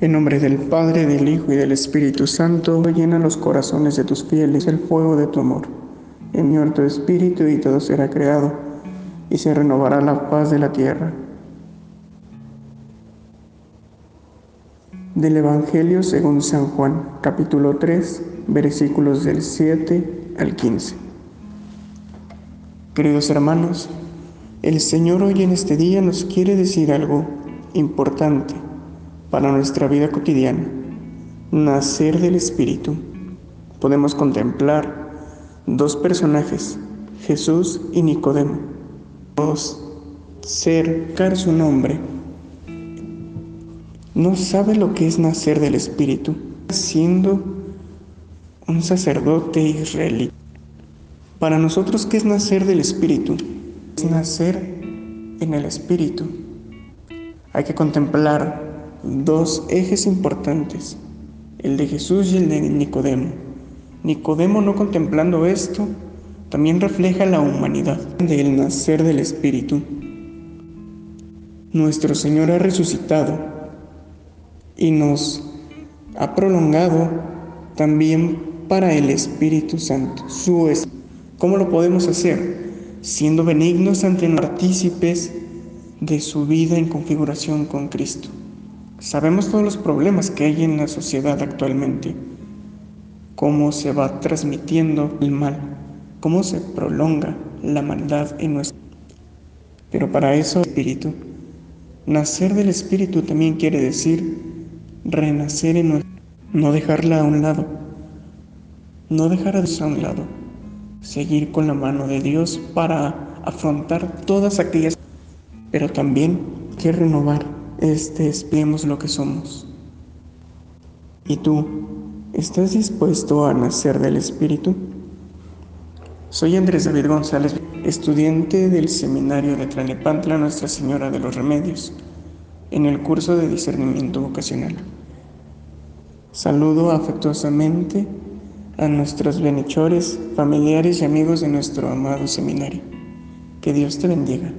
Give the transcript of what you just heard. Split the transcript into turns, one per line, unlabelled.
En nombre del Padre, del Hijo y del Espíritu Santo, llena los corazones de tus fieles el fuego de tu amor. Señor tu espíritu y todo será creado, y se renovará la paz de la tierra. Del Evangelio según San Juan, capítulo 3, versículos del 7 al 15. Queridos hermanos, el Señor hoy en este día nos quiere decir algo importante para nuestra vida cotidiana, nacer del Espíritu. Podemos contemplar dos personajes, Jesús y Nicodemo. Dos, cercar su nombre. No sabe lo que es nacer del Espíritu, siendo un sacerdote israelí. Para nosotros, ¿qué es nacer del Espíritu? Es nacer en el Espíritu. Hay que contemplar dos ejes importantes, el de Jesús y el de Nicodemo. Nicodemo no contemplando esto, también refleja la humanidad del nacer del Espíritu. Nuestro Señor ha resucitado y nos ha prolongado también para el Espíritu Santo, su. ¿Cómo lo podemos hacer? Siendo benignos ante los partícipes de su vida en configuración con Cristo. Sabemos todos los problemas que hay en la sociedad actualmente, cómo se va transmitiendo el mal, cómo se prolonga la maldad en nuestro. Pero para eso, espíritu, nacer del espíritu también quiere decir renacer en nuestro, no dejarla a un lado, no dejar a un lado. Seguir con la mano de Dios para afrontar todas aquellas, pero también que renovar este espiemos lo que somos. ¿Y tú, estás dispuesto a nacer del Espíritu? Soy Andrés David González, estudiante del seminario de Tlanepantla Nuestra Señora de los Remedios, en el curso de discernimiento vocacional. Saludo afectuosamente a nuestros bienhechores, familiares y amigos de nuestro amado seminario. Que Dios te bendiga.